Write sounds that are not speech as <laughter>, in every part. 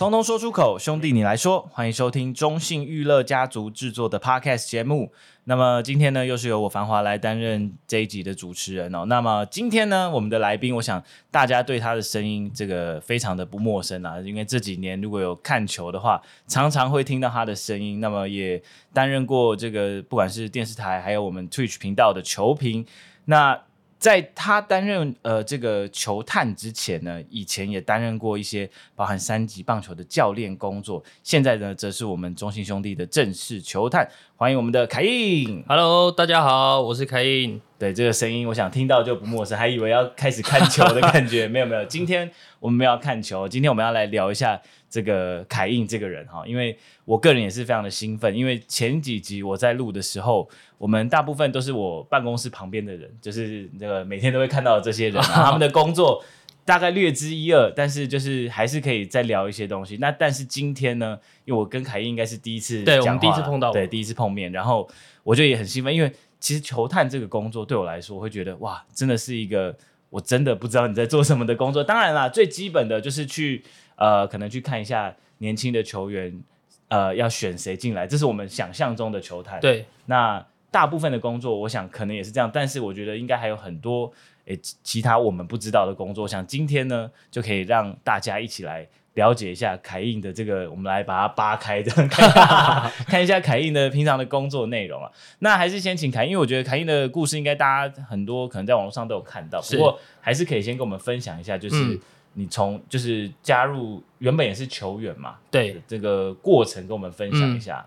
通通说出口，兄弟你来说，欢迎收听中信娱乐家族制作的 Podcast 节目。那么今天呢，又是由我繁华来担任这一集的主持人哦。那么今天呢，我们的来宾，我想大家对他的声音这个非常的不陌生啊，因为这几年如果有看球的话，常常会听到他的声音。那么也担任过这个不管是电视台，还有我们 Twitch 频道的球评。那在他担任呃这个球探之前呢，以前也担任过一些包含三级棒球的教练工作。现在呢，则是我们中信兄弟的正式球探。欢迎我们的凯印。Hello，大家好，我是凯印。对，这个声音，我想听到就不陌生，还以为要开始看球的感觉。没 <laughs> 有没有，今天我们没有要看球，今天我们要来聊一下这个凯印这个人哈，因为我个人也是非常的兴奋，因为前几集我在录的时候，我们大部分都是我办公室旁边的人，就是那个每天都会看到的这些人，<laughs> 他们的工作。大概略知一二，但是就是还是可以再聊一些东西。那但是今天呢，因为我跟凯印应该是第一次，对，我们第一次碰到，对，第一次碰面，然后我就也很兴奋，因为其实球探这个工作对我来说，我会觉得哇，真的是一个我真的不知道你在做什么的工作。当然啦，最基本的就是去呃，可能去看一下年轻的球员，呃，要选谁进来，这是我们想象中的球探。对，那大部分的工作，我想可能也是这样，但是我觉得应该还有很多。诶，其他我们不知道的工作，像今天呢，就可以让大家一起来了解一下凯印的这个，我们来把它扒开的，<laughs> 看，看一下凯印的平常的工作内容啊。那还是先请凯印，因为我觉得凯印的故事应该大家很多可能在网络上都有看到，不过还是可以先跟我们分享一下，就是你从就是加入原本也是球员嘛，对。这个过程跟我们分享一下。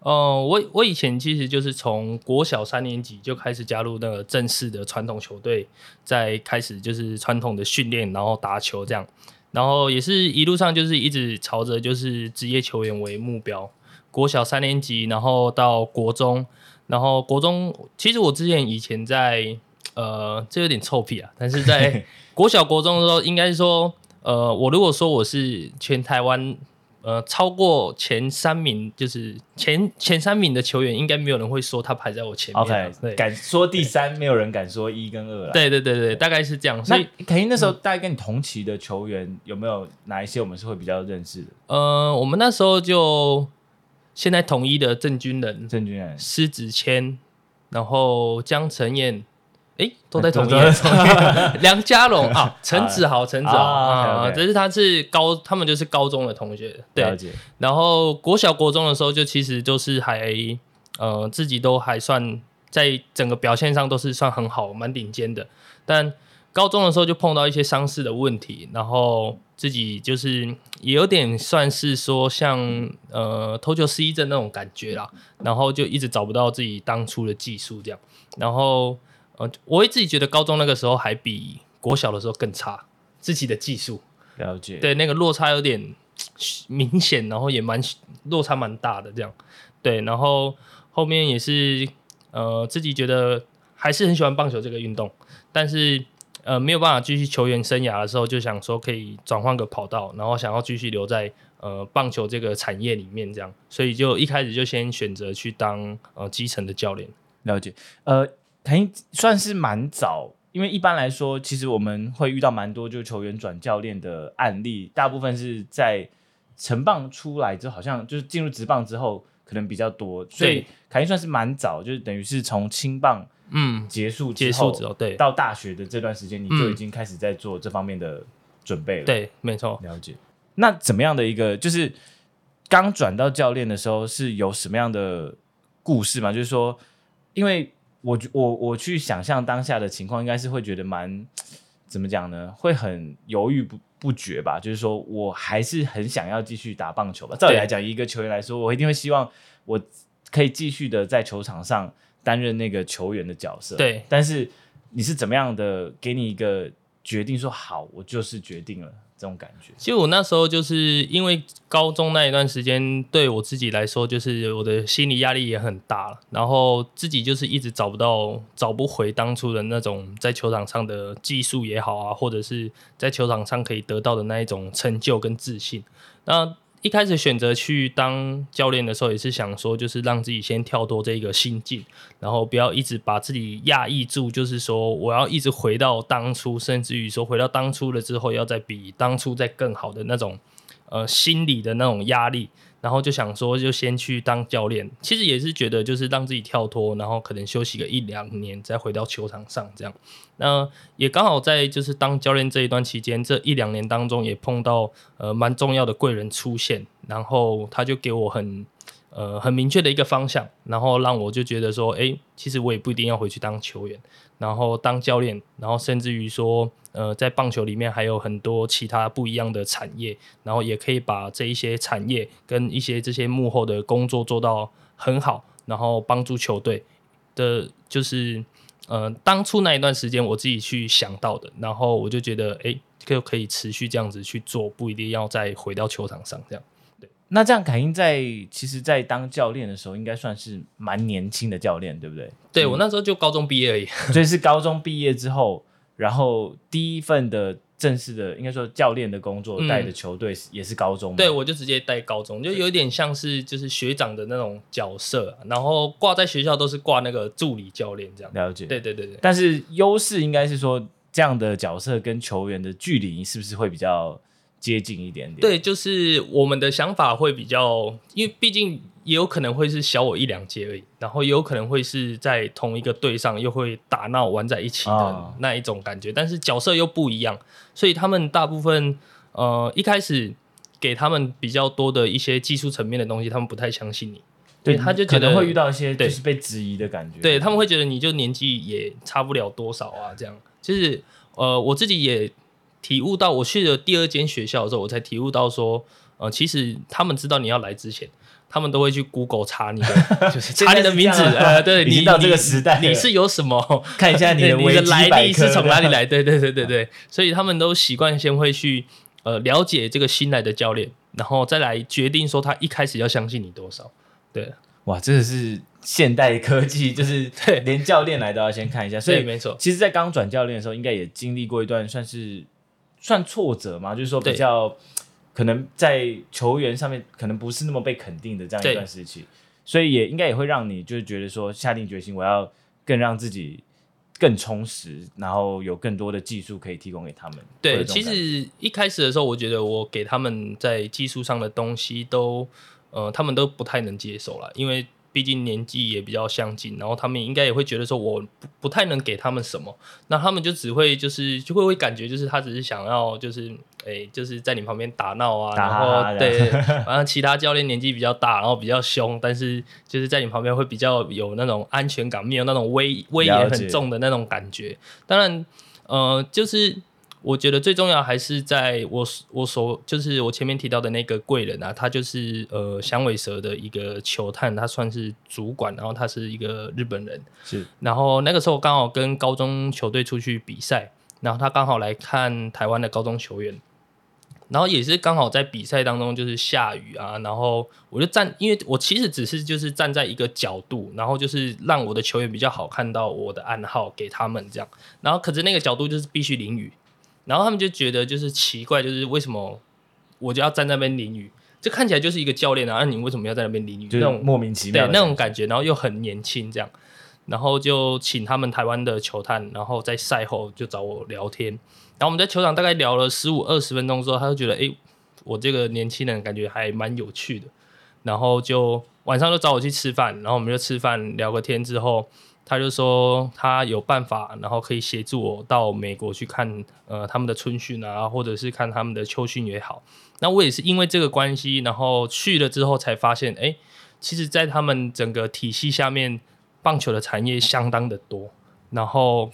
嗯。我我以前其实就是从国小三年级就开始加入那个正式的传统球队，在开始就是传统的训练，然后打球这样，然后也是一路上就是一直朝着就是职业球员为目标。国小三年级，然后到国中，然后国中其实我之前以前在呃，这有点臭屁啊，但是在 <laughs> 国小国中的时候，应该是说呃，我如果说我是全台湾。呃，超过前三名就是前前三名的球员，应该没有人会说他排在我前面。OK，对，敢说第三，没有人敢说一跟二了。对对对对，大概是这样。所以肯定那时候大概跟你同期的球员、嗯、有没有哪一些我们是会比较认识的？呃，我们那时候就现在统一的郑军人、郑军人、施子谦，然后江晨燕。哎，都在同一 <laughs> 梁家龙 <laughs> 啊，陈子豪，陈子豪啊，只是他是高，他们就是高中的同学，对。然后国小国中的时候，就其实就是还呃自己都还算在整个表现上都是算很好，蛮顶尖的。但高中的时候就碰到一些伤势的问题，然后自己就是也有点算是说像呃投球失忆症那种感觉啦，然后就一直找不到自己当初的技术这样，然后。呃，我会自己觉得高中那个时候还比国小的时候更差，自己的技术了解，对那个落差有点明显，然后也蛮落差蛮大的这样，对，然后后面也是呃自己觉得还是很喜欢棒球这个运动，但是呃没有办法继续球员生涯的时候，就想说可以转换个跑道，然后想要继续留在呃棒球这个产业里面这样，所以就一开始就先选择去当呃基层的教练，了解，呃。凯印算是蛮早，因为一般来说，其实我们会遇到蛮多就球员转教练的案例，大部分是在成棒出来之后，好像就是进入职棒之后可能比较多，所以凯印算是蛮早，就是等于是从青棒嗯结束，结束之后对，到大学的这段时间，你就已经开始在做这方面的准备了。对，没错，了解。那怎么样的一个就是刚转到教练的时候是有什么样的故事吗？就是说，因为。我我我去想象当下的情况，应该是会觉得蛮怎么讲呢？会很犹豫不不决吧。就是说我还是很想要继续打棒球吧。照理来讲，一个球员来说，我一定会希望我可以继续的在球场上担任那个球员的角色。对，但是你是怎么样的？给你一个决定说好，我就是决定了这种感觉？其实我那时候就是因为高中那一段时间，对我自己来说，就是我的心理压力也很大，然后自己就是一直找不到、找不回当初的那种在球场上的技术也好啊，或者是在球场上可以得到的那一种成就跟自信。那一开始选择去当教练的时候，也是想说，就是让自己先跳脱这个心境，然后不要一直把自己压抑住，就是说我要一直回到当初，甚至于说回到当初了之后，要再比当初再更好的那种，呃，心理的那种压力。然后就想说，就先去当教练。其实也是觉得，就是让自己跳脱，然后可能休息个一两年，再回到球场上这样。那也刚好在就是当教练这一段期间，这一两年当中也碰到呃蛮重要的贵人出现，然后他就给我很呃很明确的一个方向，然后让我就觉得说，哎，其实我也不一定要回去当球员。然后当教练，然后甚至于说，呃，在棒球里面还有很多其他不一样的产业，然后也可以把这一些产业跟一些这些幕后的工作做到很好，然后帮助球队的，就是呃，当初那一段时间我自己去想到的，然后我就觉得，哎，就可以持续这样子去做，不一定要再回到球场上这样。那这样凯英在其实，在当教练的时候，应该算是蛮年轻的教练，对不对？对，我那时候就高中毕业而已，<laughs> 所以是高中毕业之后，然后第一份的正式的，应该说教练的工作带的球队也是高中。对，我就直接带高中，就有点像是就是学长的那种角色，然后挂在学校都是挂那个助理教练这样。了解。对对对对。但是优势应该是说，这样的角色跟球员的距离是不是会比较？接近一点点，对，就是我们的想法会比较，因为毕竟也有可能会是小我一两届而已，然后也有可能会是在同一个队上又会打闹玩在一起的那一种感觉，哦、但是角色又不一样，所以他们大部分呃一开始给他们比较多的一些技术层面的东西，他们不太相信你，对，他就觉得会遇到一些就是被质疑的感觉，对，对他们会觉得你就年纪也差不了多少啊，这样，就是呃我自己也。体悟到，我去了第二间学校的时候，我才体悟到说，呃，其实他们知道你要来之前，他们都会去 Google 查你的，<laughs> 就是查你的名字，呃，<laughs> 对，你到这个时代你，你是有什么？<laughs> 看一下你的你的来历是从哪里来？对对对对对，所以他们都习惯先会去呃了解这个新来的教练，然后再来决定说他一开始要相信你多少。对，哇，真的是现代科技，就是对，连教练来都要先看一下。所以没错，其实，在刚转教练的时候，应该也经历过一段算是。算挫折吗？就是说比较可能在球员上面可能不是那么被肯定的这样一段时期，所以也应该也会让你就是觉得说下定决心，我要更让自己更充实，然后有更多的技术可以提供给他们。对，其实一开始的时候，我觉得我给他们在技术上的东西都呃，他们都不太能接受了，因为。毕竟年纪也比较相近，然后他们应该也会觉得说，我不不太能给他们什么，那他们就只会就是就会会感觉就是他只是想要就是诶就是在你旁边打闹啊，然后对，<laughs> 反正其他教练年纪比较大，然后比较凶，但是就是在你旁边会比较有那种安全感，没有那种威威严很重的那种感觉。当然，呃，就是。我觉得最重要还是在我我所就是我前面提到的那个贵人啊，他就是呃响尾蛇的一个球探，他算是主管，然后他是一个日本人，是。然后那个时候刚好跟高中球队出去比赛，然后他刚好来看台湾的高中球员，然后也是刚好在比赛当中就是下雨啊，然后我就站，因为我其实只是就是站在一个角度，然后就是让我的球员比较好看到我的暗号给他们这样，然后可是那个角度就是必须淋雨。然后他们就觉得就是奇怪，就是为什么我就要站在那边淋雨？这看起来就是一个教练啊，那你为什么要在那边淋雨？就那种莫名其妙的那种感觉，然后又很年轻这样，然后就请他们台湾的球探，然后在赛后就找我聊天。然后我们在球场大概聊了十五二十分钟之后，他就觉得哎，我这个年轻人感觉还蛮有趣的，然后就晚上就找我去吃饭，然后我们就吃饭聊个天之后。他就说他有办法，然后可以协助我到美国去看呃他们的春训啊，或者是看他们的秋训也好。那我也是因为这个关系，然后去了之后才发现，哎，其实，在他们整个体系下面，棒球的产业相当的多。然后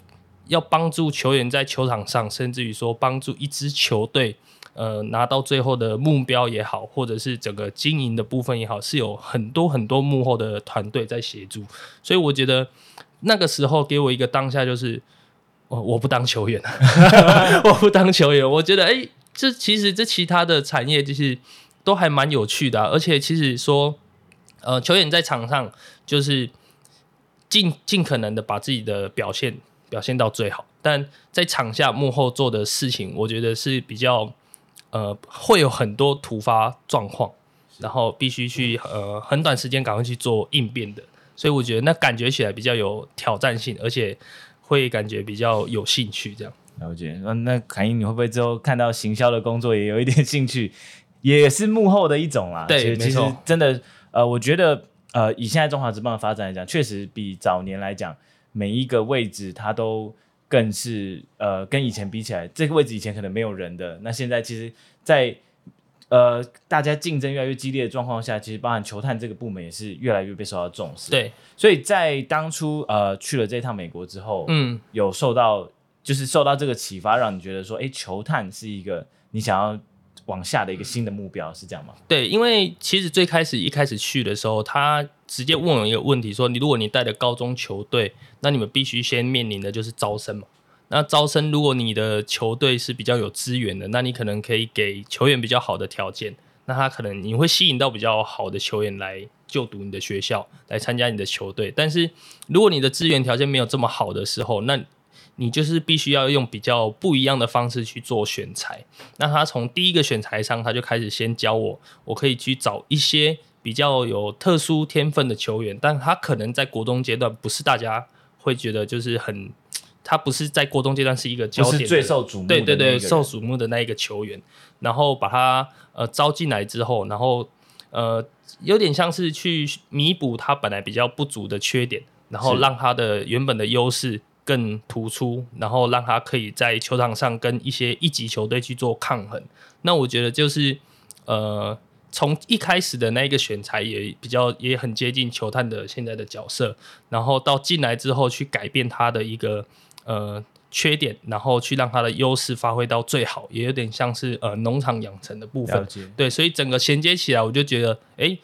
要帮助球员在球场上，甚至于说帮助一支球队，呃，拿到最后的目标也好，或者是整个经营的部分也好，是有很多很多幕后的团队在协助。所以我觉得。那个时候给我一个当下就是，我我不当球员，<laughs> 我不当球员。我觉得，哎、这其实这其他的产业就是都还蛮有趣的、而且其实说，呃，球员在场上就是尽尽可能的把自己的表现表现到最好，但在场下幕后做的事情，我觉得是比较呃会有很多突发状况，然后必须去呃很短时间赶快去做应变的，所以我觉得那感觉起来比较有挑战性，而且会感觉比较有兴趣这样。了解，那那凯英，你会不会之后看到行销的工作也有一点兴趣，<laughs> 也是幕后的一种啦？对，其实真的，呃，我觉得，呃，以现在中华职棒的发展来讲，确实比早年来讲，每一个位置它都更是，呃，跟以前比起来，这个位置以前可能没有人的，那现在其实在，在呃大家竞争越来越激烈的状况下，其实包含球探这个部门也是越来越被受到重视。对，所以在当初呃去了这趟美国之后，嗯，有受到。就是受到这个启发，让你觉得说，哎，球探是一个你想要往下的一个新的目标，是这样吗？对，因为其实最开始一开始去的时候，他直接问我一个问题，说，你如果你带的高中球队，那你们必须先面临的就是招生嘛。那招生，如果你的球队是比较有资源的，那你可能可以给球员比较好的条件，那他可能你会吸引到比较好的球员来就读你的学校，来参加你的球队。但是如果你的资源条件没有这么好的时候，那你就是必须要用比较不一样的方式去做选材。那他从第一个选材上，他就开始先教我，我可以去找一些比较有特殊天分的球员，但他可能在国中阶段不是大家会觉得就是很，他不是在国中阶段是一个焦点，是最受瞩目，对对对，受瞩目的那一个球员，然后把他呃招进来之后，然后呃有点像是去弥补他本来比较不足的缺点，然后让他的原本的优势。更突出，然后让他可以在球场上跟一些一级球队去做抗衡。那我觉得就是，呃，从一开始的那个选材也比较也很接近球探的现在的角色，然后到进来之后去改变他的一个呃缺点，然后去让他的优势发挥到最好，也有点像是呃农场养成的部分。对，所以整个衔接起来，我就觉得，哎。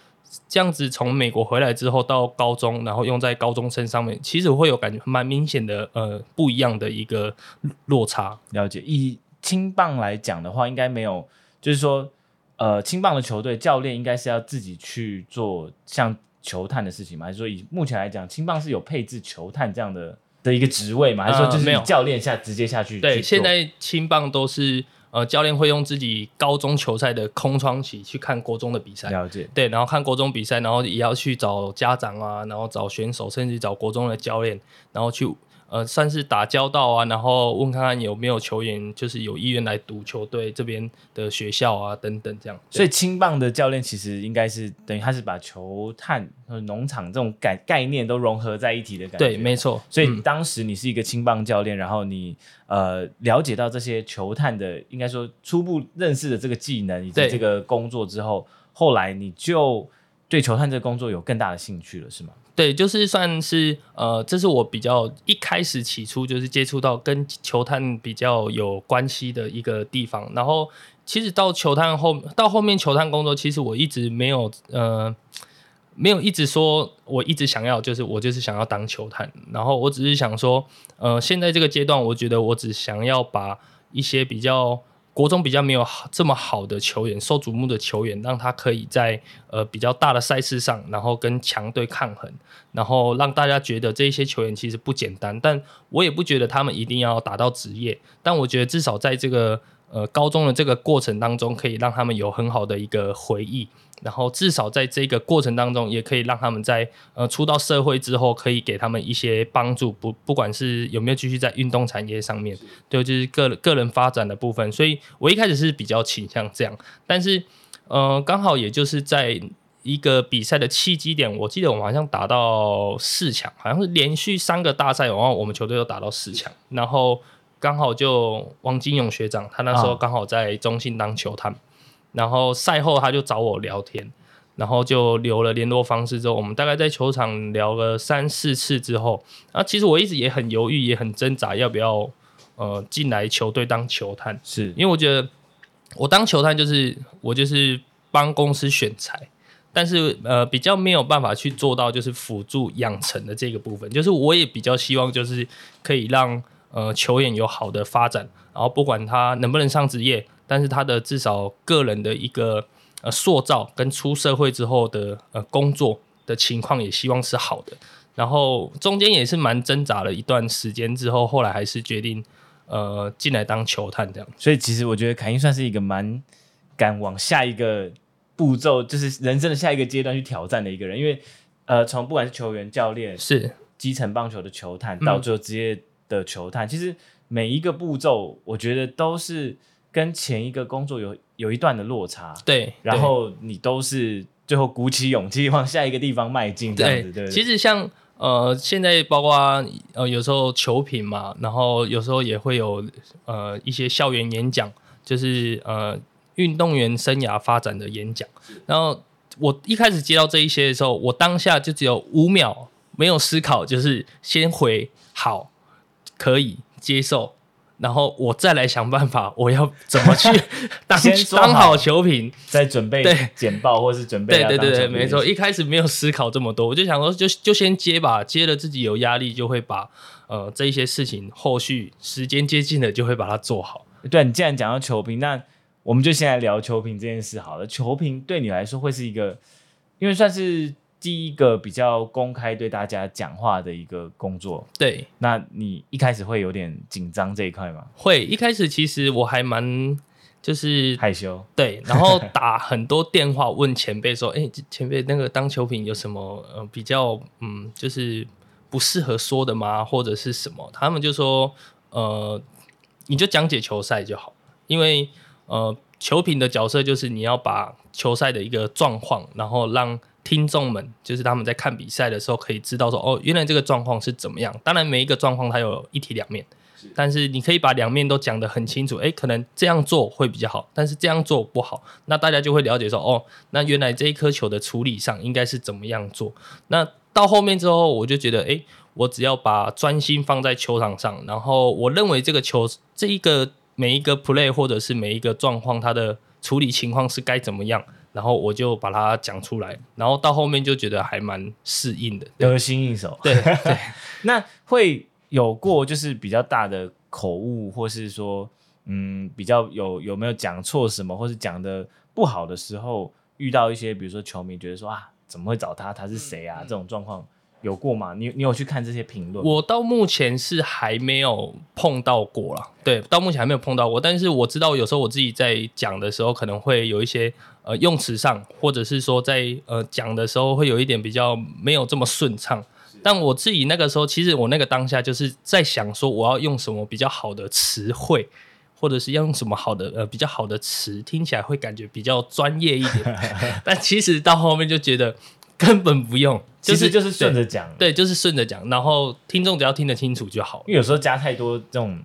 这样子从美国回来之后到高中，然后用在高中生上面，其实会有感觉蛮明显的，呃，不一样的一个落差。了解，以青棒来讲的话，应该没有，就是说，呃，青棒的球队教练应该是要自己去做像球探的事情吗？还是说以目前来讲，青棒是有配置球探这样的的一个职位吗？还是说就是没有教练下直接下去？对，去现在青棒都是。呃，教练会用自己高中球赛的空窗期去看国中的比赛，了解。对，然后看国中比赛，然后也要去找家长啊，然后找选手，甚至找国中的教练，然后去。呃，算是打交道啊，然后问看看有没有球员，就是有意愿来读球队这边的学校啊，等等这样。所以青棒的教练其实应该是等于他是把球探和农场这种概概念都融合在一起的感觉。对，没错。所以当时你是一个青棒教练，嗯、然后你呃了解到这些球探的，应该说初步认识的这个技能以及这个工作之后，后来你就对球探这个工作有更大的兴趣了，是吗？对，就是算是呃，这是我比较一开始起初就是接触到跟球探比较有关系的一个地方。然后其实到球探后，到后面球探工作，其实我一直没有呃，没有一直说我一直想要，就是我就是想要当球探。然后我只是想说，呃，现在这个阶段，我觉得我只想要把一些比较。国中比较没有这么好的球员，受瞩目的球员，让他可以在呃比较大的赛事上，然后跟强队抗衡，然后让大家觉得这些球员其实不简单。但我也不觉得他们一定要打到职业，但我觉得至少在这个呃高中的这个过程当中，可以让他们有很好的一个回忆。然后至少在这个过程当中，也可以让他们在呃出到社会之后，可以给他们一些帮助，不不管是有没有继续在运动产业上面，对，就是个个人发展的部分。所以我一开始是比较倾向这样，但是呃刚好也就是在一个比赛的契机点，我记得我们好像打到四强，好像是连续三个大赛，然后我们球队都打到四强，然后刚好就王金勇学长，他那时候刚好在中信当球探。然后赛后他就找我聊天，然后就留了联络方式之后，我们大概在球场聊了三四次之后，啊，其实我一直也很犹豫，也很挣扎，要不要呃进来球队当球探，是因为我觉得我当球探就是我就是帮公司选材，但是呃比较没有办法去做到就是辅助养成的这个部分，就是我也比较希望就是可以让呃球员有好的发展，然后不管他能不能上职业。但是他的至少个人的一个呃塑造跟出社会之后的呃工作的情况也希望是好的。然后中间也是蛮挣扎了一段时间之后，后来还是决定呃进来当球探这样。所以其实我觉得凯英算是一个蛮敢往下一个步骤，就是人生的下一个阶段去挑战的一个人，因为呃从不管是球员、教练是基层棒球的球探，到最后职业的球探，嗯、其实。每一个步骤，我觉得都是跟前一个工作有有一段的落差。对，然后你都是最后鼓起勇气往下一个地方迈进，这样子。对，对，其实像呃，现在包括呃，有时候球评嘛，然后有时候也会有呃一些校园演讲，就是呃运动员生涯发展的演讲。然后我一开始接到这一些的时候，我当下就只有五秒没有思考，就是先回好，可以。接受，然后我再来想办法，我要怎么去 <laughs> 当当好球评，再准备简报或是准备对对对对，没错，一开始没有思考这么多，我就想说就就先接吧，接了自己有压力就会把呃这一些事情后续时间接近了就会把它做好。对，你既然讲到球评，那我们就先来聊球评这件事好了。球评对你来说会是一个，因为算是。第一个比较公开对大家讲话的一个工作，对，那你一开始会有点紧张这一块吗？会，一开始其实我还蛮就是害羞，对，然后打很多电话问前辈说，<laughs> 哎、欸，前辈那个当球评有什么呃比较嗯就是不适合说的吗？或者是什么？他们就说呃你就讲解球赛就好，因为呃球评的角色就是你要把球赛的一个状况，然后让。听众们就是他们在看比赛的时候，可以知道说哦，原来这个状况是怎么样。当然，每一个状况它有一体两面，但是你可以把两面都讲得很清楚。诶，可能这样做会比较好，但是这样做不好，那大家就会了解说哦，那原来这一颗球的处理上应该是怎么样做。那到后面之后，我就觉得，诶，我只要把专心放在球场上，然后我认为这个球这一个每一个 play 或者是每一个状况，它的处理情况是该怎么样。然后我就把它讲出来，然后到后面就觉得还蛮适应的，得心应手。对对，<laughs> 那会有过就是比较大的口误，或是说，嗯，比较有有没有讲错什么，或是讲的不好的时候，遇到一些比如说球迷觉得说啊，怎么会找他？他是谁啊？嗯、这种状况。有过吗？你你有去看这些评论？我到目前是还没有碰到过啦。对，到目前还没有碰到过。但是我知道有时候我自己在讲的时候，可能会有一些呃用词上，或者是说在呃讲的时候会有一点比较没有这么顺畅。但我自己那个时候，其实我那个当下就是在想说，我要用什么比较好的词汇，或者是要用什么好的呃比较好的词，听起来会感觉比较专业一点。<laughs> 但其实到后面就觉得。根本不用，<laughs> 就是就是顺着讲，对，就是顺着讲，然后听众只要听得清楚就好。因为有时候加太多这种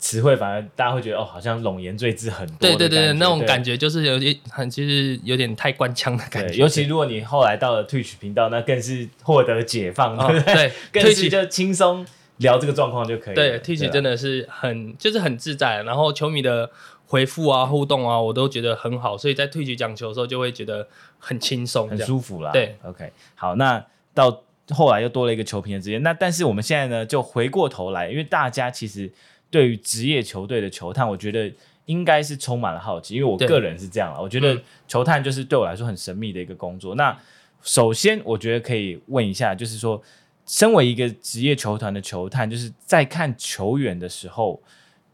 词汇，反而大家会觉得哦，好像冗言赘字很多。对对对，那种感觉就是有点很，其实有点太官腔的感觉。尤其如果你后来到了 Twitch 频道，那更是获得解放，对不对？<laughs> 对，更是就轻松聊这个状况就可以。对，Twitch 真的是很就是很自在，然后球迷的。回复啊，互动啊，我都觉得很好，所以在 Twitch 讲球的时候就会觉得很轻松，很舒服啦。对，OK，好，那到后来又多了一个球评的职业，那但是我们现在呢，就回过头来，因为大家其实对于职业球队的球探，我觉得应该是充满了好奇，因为我个人是这样啊，我觉得球探就是对我来说很神秘的一个工作。嗯、那首先，我觉得可以问一下，就是说，身为一个职业球团的球探，就是在看球员的时候。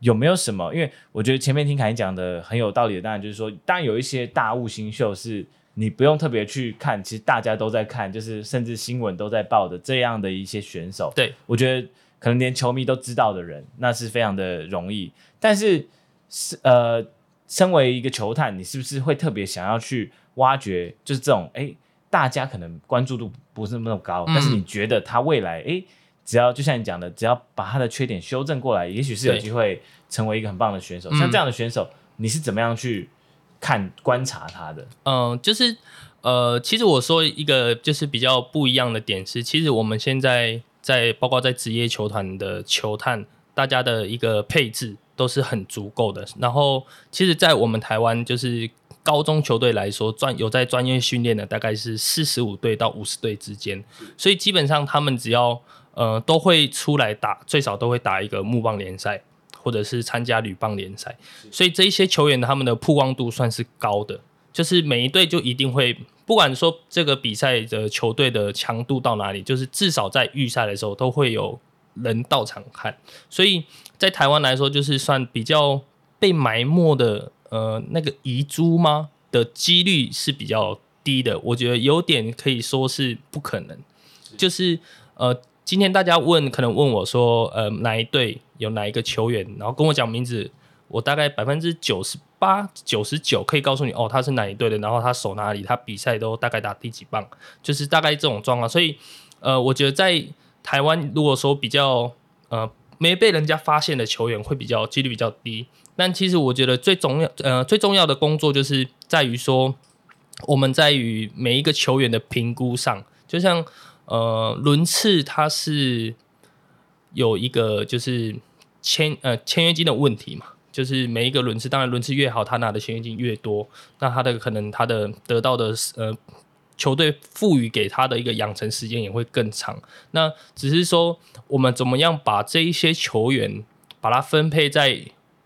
有没有什么？因为我觉得前面听凯英讲的很有道理的，当然就是说，当然有一些大物新秀是你不用特别去看，其实大家都在看，就是甚至新闻都在报的这样的一些选手。对，我觉得可能连球迷都知道的人，那是非常的容易。但是是呃，身为一个球探，你是不是会特别想要去挖掘，就是这种哎，大家可能关注度不是那么高，嗯、但是你觉得他未来哎？只要就像你讲的，只要把他的缺点修正过来，也许是有机会成为一个很棒的选手。像这样的选手，嗯、你是怎么样去看观察他的？嗯，就是呃，其实我说一个就是比较不一样的点是，其实我们现在在包括在职业球团的球探，大家的一个配置都是很足够的。然后，其实，在我们台湾就是高中球队来说，专有在专业训练的大概是四十五队到五十队之间，所以基本上他们只要呃，都会出来打，最少都会打一个木棒联赛，或者是参加铝棒联赛，所以这一些球员他们的曝光度算是高的，就是每一队就一定会，不管说这个比赛的球队的强度到哪里，就是至少在预赛的时候都会有人到场看，所以在台湾来说，就是算比较被埋没的，呃，那个遗珠吗的几率是比较低的，我觉得有点可以说是不可能，就是呃。今天大家问，可能问我说，呃，哪一队有哪一个球员，然后跟我讲名字，我大概百分之九十八、九十九可以告诉你，哦，他是哪一队的，然后他守哪里，他比赛都大概打第几棒，就是大概这种状况。所以，呃，我觉得在台湾，如果说比较呃没被人家发现的球员，会比较几率比较低。但其实我觉得最重要，呃，最重要的工作就是在于说，我们在于每一个球员的评估上，就像。呃，轮次它是有一个就是签呃签约金的问题嘛，就是每一个轮次，当然轮次越好，他拿的签约金越多，那他的可能他的得到的呃球队赋予给他的一个养成时间也会更长。那只是说我们怎么样把这一些球员把它分配在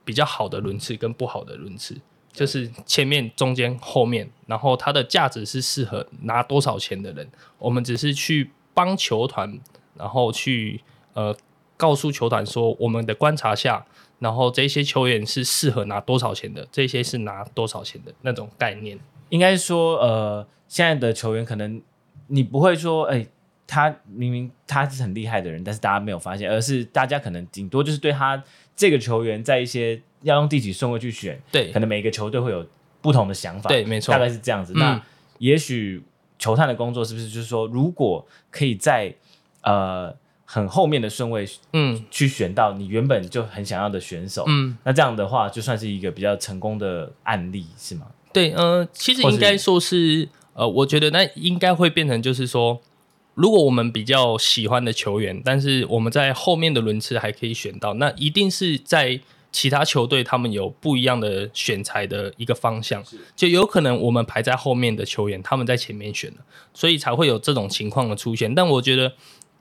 比较好的轮次跟不好的轮次。就是前面、中间、后面，然后它的价值是适合拿多少钱的人。我们只是去帮球团，然后去呃告诉球团说，我们的观察下，然后这些球员是适合拿多少钱的，这些是拿多少钱的那种概念。应该说，呃，现在的球员可能你不会说，哎、他明明他是很厉害的人，但是大家没有发现，而是大家可能顶多就是对他这个球员在一些。要用第几顺位去选？对，可能每个球队会有不同的想法。对，没错，大概是这样子。嗯、那也许球探的工作是不是就是说，如果可以在呃很后面的顺位，嗯，去选到你原本就很想要的选手，嗯，那这样的话就算是一个比较成功的案例，是吗？对，呃，其实应该说是，是呃，我觉得那应该会变成就是说，如果我们比较喜欢的球员，但是我们在后面的轮次还可以选到，那一定是在。其他球队他们有不一样的选材的一个方向，就有可能我们排在后面的球员他们在前面选了，所以才会有这种情况的出现。但我觉得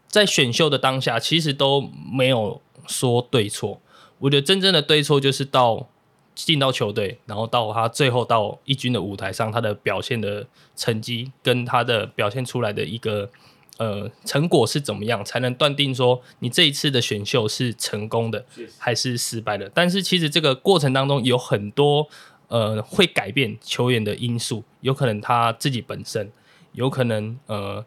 在选秀的当下，其实都没有说对错。我觉得真正的对错就是到进到球队，然后到他最后到一军的舞台上，他的表现的成绩跟他的表现出来的一个。呃，成果是怎么样才能断定说你这一次的选秀是成功的还是失败的？但是其实这个过程当中有很多呃会改变球员的因素，有可能他自己本身，有可能呃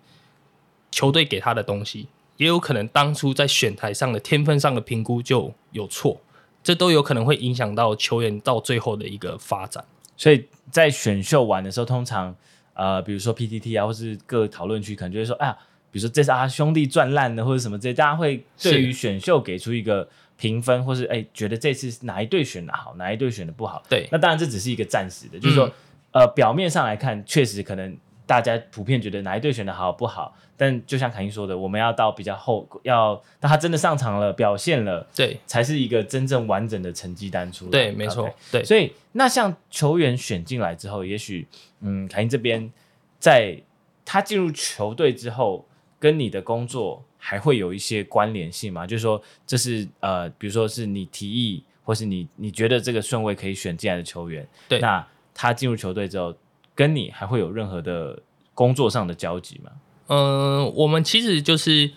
球队给他的东西，也有可能当初在选台上的天分上的评估就有错，这都有可能会影响到球员到最后的一个发展。所以在选秀完的时候，通常呃，比如说 PTT 啊，或是各讨论区，可能就会说，哎呀。比如说这是啊兄弟赚烂的或者什么这些，大家会对于选秀给出一个评分，或是哎觉得这次哪一队选的好，哪一队选的不好。对，那当然这只是一个暂时的，就是说、嗯、呃表面上来看，确实可能大家普遍觉得哪一队选的好不好，但就像凯英说的，我们要到比较后，要当他真的上场了，表现了，对，才是一个真正完整的成绩单出来。对，没错，对。所以那像球员选进来之后，也许嗯凯英这边在他进入球队之后。跟你的工作还会有一些关联性吗？就是说，这是呃，比如说是你提议，或是你你觉得这个顺位可以选进来的球员，对，那他进入球队之后，跟你还会有任何的工作上的交集吗？嗯、呃，我们其实就是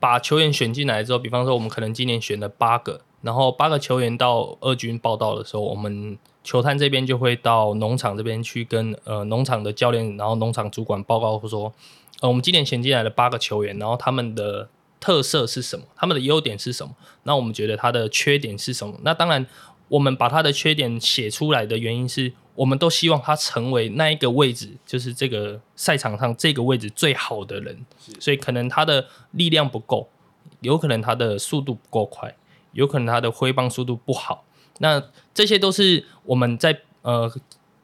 把球员选进来之后，比方说我们可能今年选了八个，然后八个球员到二军报道的时候，我们球探这边就会到农场这边去跟呃农场的教练，然后农场主管报告说。呃，我们今年前进来的八个球员，然后他们的特色是什么？他们的优点是什么？那我们觉得他的缺点是什么？那当然，我们把他的缺点写出来的原因是，我们都希望他成为那一个位置，就是这个赛场上这个位置最好的人。所以可能他的力量不够，有可能他的速度不够快，有可能他的挥棒速度不好。那这些都是我们在呃。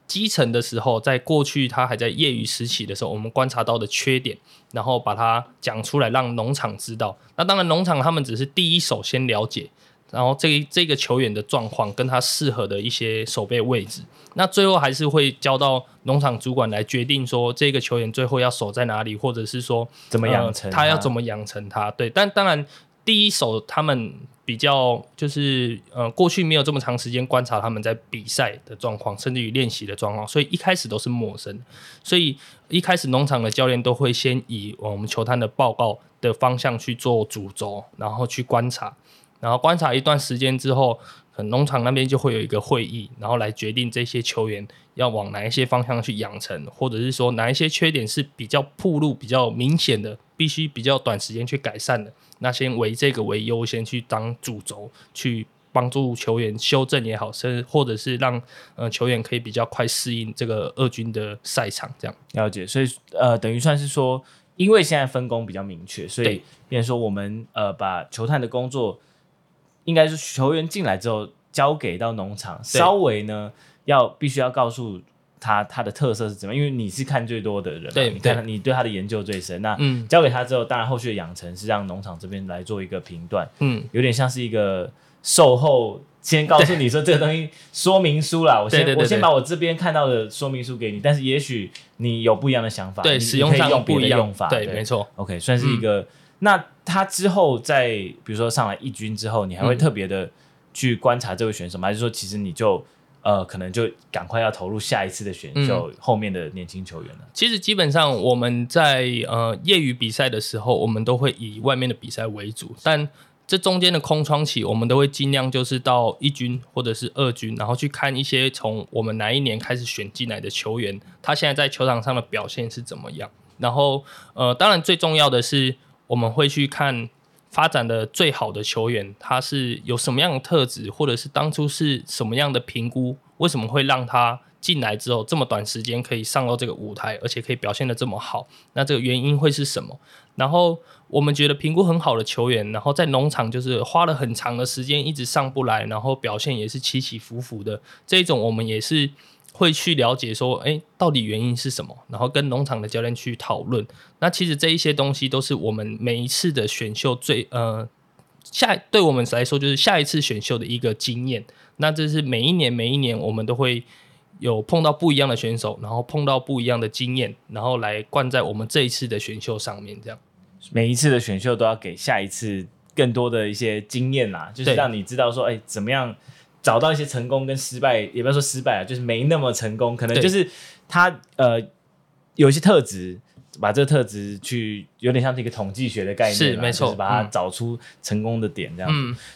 基层的时候，在过去他还在业余时期的时候，我们观察到的缺点，然后把它讲出来，让农场知道。那当然，农场他们只是第一手先了解，然后这这个球员的状况跟他适合的一些守备位置，那最后还是会交到农场主管来决定说这个球员最后要守在哪里，或者是说怎么养成他，呃，他要怎么养成他。对，但当然第一手他们比较就是呃，过去没有这么长时间观察他们在比赛的状况，甚至于练习的状况，所以一开始都是陌生。所以一开始农场的教练都会先以我们球探的报告的方向去做主轴，然后去观察，然后观察一段时间之后，可能农场那边就会有一个会议，然后来决定这些球员要往哪一些方向去养成，或者是说哪一些缺点是比较暴露、比较明显的，必须比较短时间去改善的。那先为这个为优先去当主轴，去帮助球员修正也好，甚至或者是让呃球员可以比较快适应这个二军的赛场，这样了解。所以呃，等于算是说，因为现在分工比较明确，所以变成说我们呃把球探的工作，应该是球员进来之后交给到农场，稍微呢要必须要告诉。他他的特色是怎么样？因为你是看最多的人，对，你看你对他的研究最深。那交给他之后，当然后续的养成是让农场这边来做一个评断，嗯，有点像是一个售后先告诉你说这个东西说明书啦，我先我先把我这边看到的说明书给你，但是也许你有不一样的想法，对，使用上不一样用法，对，没错。OK，算是一个。那他之后在比如说上来一军之后，你还会特别的去观察这位选手吗？还是说其实你就？呃，可能就赶快要投入下一次的选秀，后面的年轻球员了。其实基本上我们在呃业余比赛的时候，我们都会以外面的比赛为主，但这中间的空窗期，我们都会尽量就是到一军或者是二军，然后去看一些从我们哪一年开始选进来的球员，他现在在球场上的表现是怎么样。然后呃，当然最重要的是我们会去看。发展的最好的球员，他是有什么样的特质，或者是当初是什么样的评估？为什么会让他进来之后这么短时间可以上到这个舞台，而且可以表现得这么好？那这个原因会是什么？然后我们觉得评估很好的球员，然后在农场就是花了很长的时间一直上不来，然后表现也是起起伏伏的，这种我们也是。会去了解说，哎，到底原因是什么？然后跟农场的教练去讨论。那其实这一些东西都是我们每一次的选秀最呃下对我们来说就是下一次选秀的一个经验。那这是每一年每一年我们都会有碰到不一样的选手，然后碰到不一样的经验，然后来灌在我们这一次的选秀上面。这样每一次的选秀都要给下一次更多的一些经验啦，就是让你知道说，哎，怎么样。找到一些成功跟失败，也不要说失败啊，就是没那么成功，可能就是他呃有一些特质，把这个特质去有点像是一个统计学的概念，是没错，就是把它找出成功的点这样。嗯，